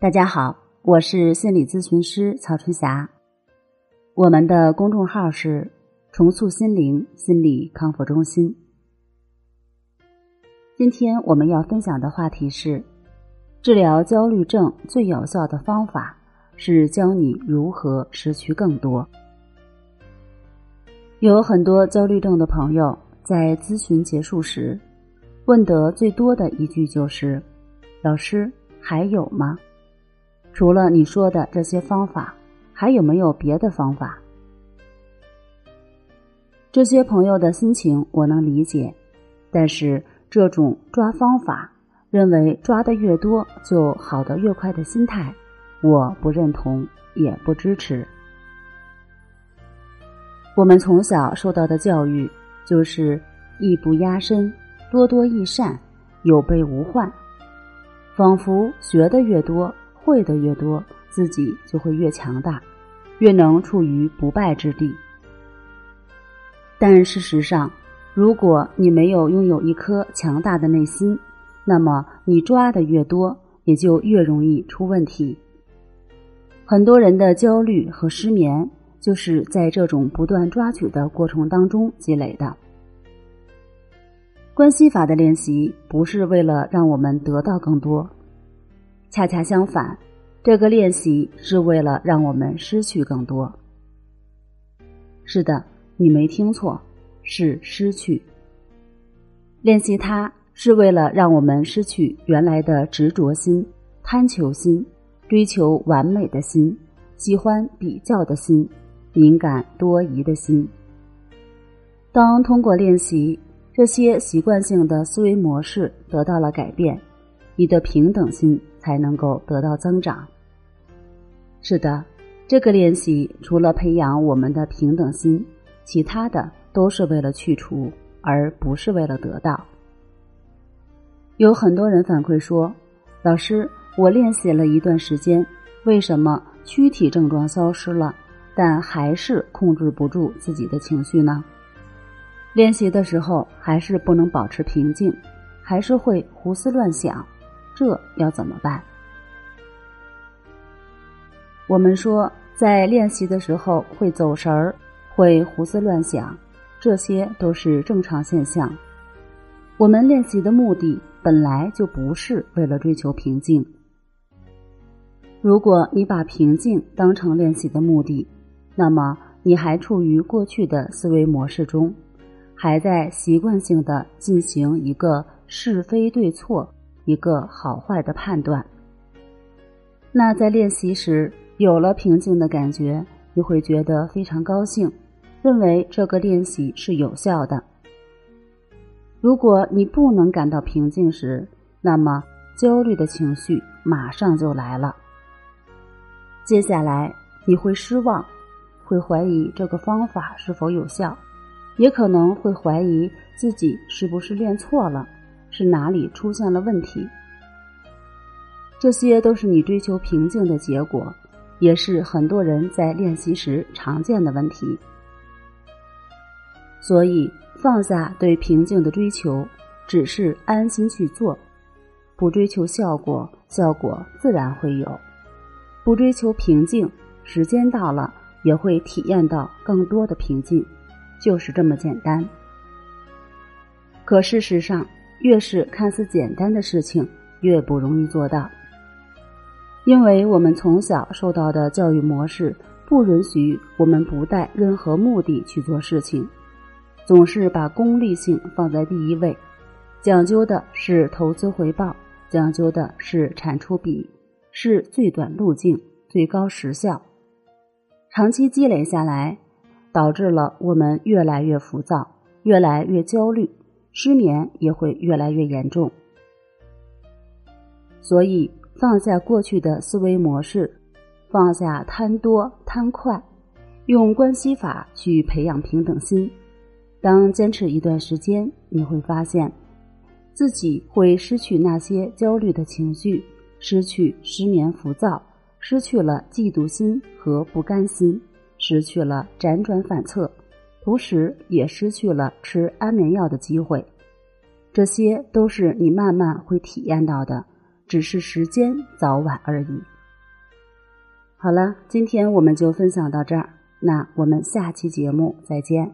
大家好，我是心理咨询师曹春霞。我们的公众号是“重塑心灵心理康复中心”。今天我们要分享的话题是：治疗焦虑症最有效的方法是教你如何失去更多。有很多焦虑症的朋友在咨询结束时，问得最多的一句就是：“老师，还有吗？”除了你说的这些方法，还有没有别的方法？这些朋友的心情我能理解，但是这种抓方法，认为抓的越多就好的越快的心态，我不认同，也不支持。我们从小受到的教育就是艺不压身，多多益善，有备无患，仿佛学的越多。会的越多，自己就会越强大，越能处于不败之地。但事实上，如果你没有拥有一颗强大的内心，那么你抓的越多，也就越容易出问题。很多人的焦虑和失眠，就是在这种不断抓取的过程当中积累的。关系法的练习，不是为了让我们得到更多。恰恰相反，这个练习是为了让我们失去更多。是的，你没听错，是失去。练习它是为了让我们失去原来的执着心、贪求心、追求完美的心、喜欢比较的心、敏感多疑的心。当通过练习这些习惯性的思维模式得到了改变。你的平等心才能够得到增长。是的，这个练习除了培养我们的平等心，其他的都是为了去除，而不是为了得到。有很多人反馈说：“老师，我练习了一段时间，为什么躯体症状消失了，但还是控制不住自己的情绪呢？练习的时候还是不能保持平静，还是会胡思乱想。”这要怎么办？我们说，在练习的时候会走神儿，会胡思乱想，这些都是正常现象。我们练习的目的本来就不是为了追求平静。如果你把平静当成练习的目的，那么你还处于过去的思维模式中，还在习惯性的进行一个是非对错。一个好坏的判断。那在练习时有了平静的感觉，你会觉得非常高兴，认为这个练习是有效的。如果你不能感到平静时，那么焦虑的情绪马上就来了。接下来你会失望，会怀疑这个方法是否有效，也可能会怀疑自己是不是练错了。是哪里出现了问题？这些都是你追求平静的结果，也是很多人在练习时常见的问题。所以，放下对平静的追求，只是安心去做，不追求效果，效果自然会有；不追求平静，时间到了也会体验到更多的平静，就是这么简单。可事实上，越是看似简单的事情，越不容易做到，因为我们从小受到的教育模式不允许我们不带任何目的去做事情，总是把功利性放在第一位，讲究的是投资回报，讲究的是产出比，是最短路径、最高时效。长期积累下来，导致了我们越来越浮躁，越来越焦虑。失眠也会越来越严重，所以放下过去的思维模式，放下贪多贪快，用关系法去培养平等心。当坚持一段时间，你会发现自己会失去那些焦虑的情绪，失去失眠浮躁，失去了嫉妒心和不甘心，失去了辗转反侧。同时，也失去了吃安眠药的机会，这些都是你慢慢会体验到的，只是时间早晚而已。好了，今天我们就分享到这儿，那我们下期节目再见。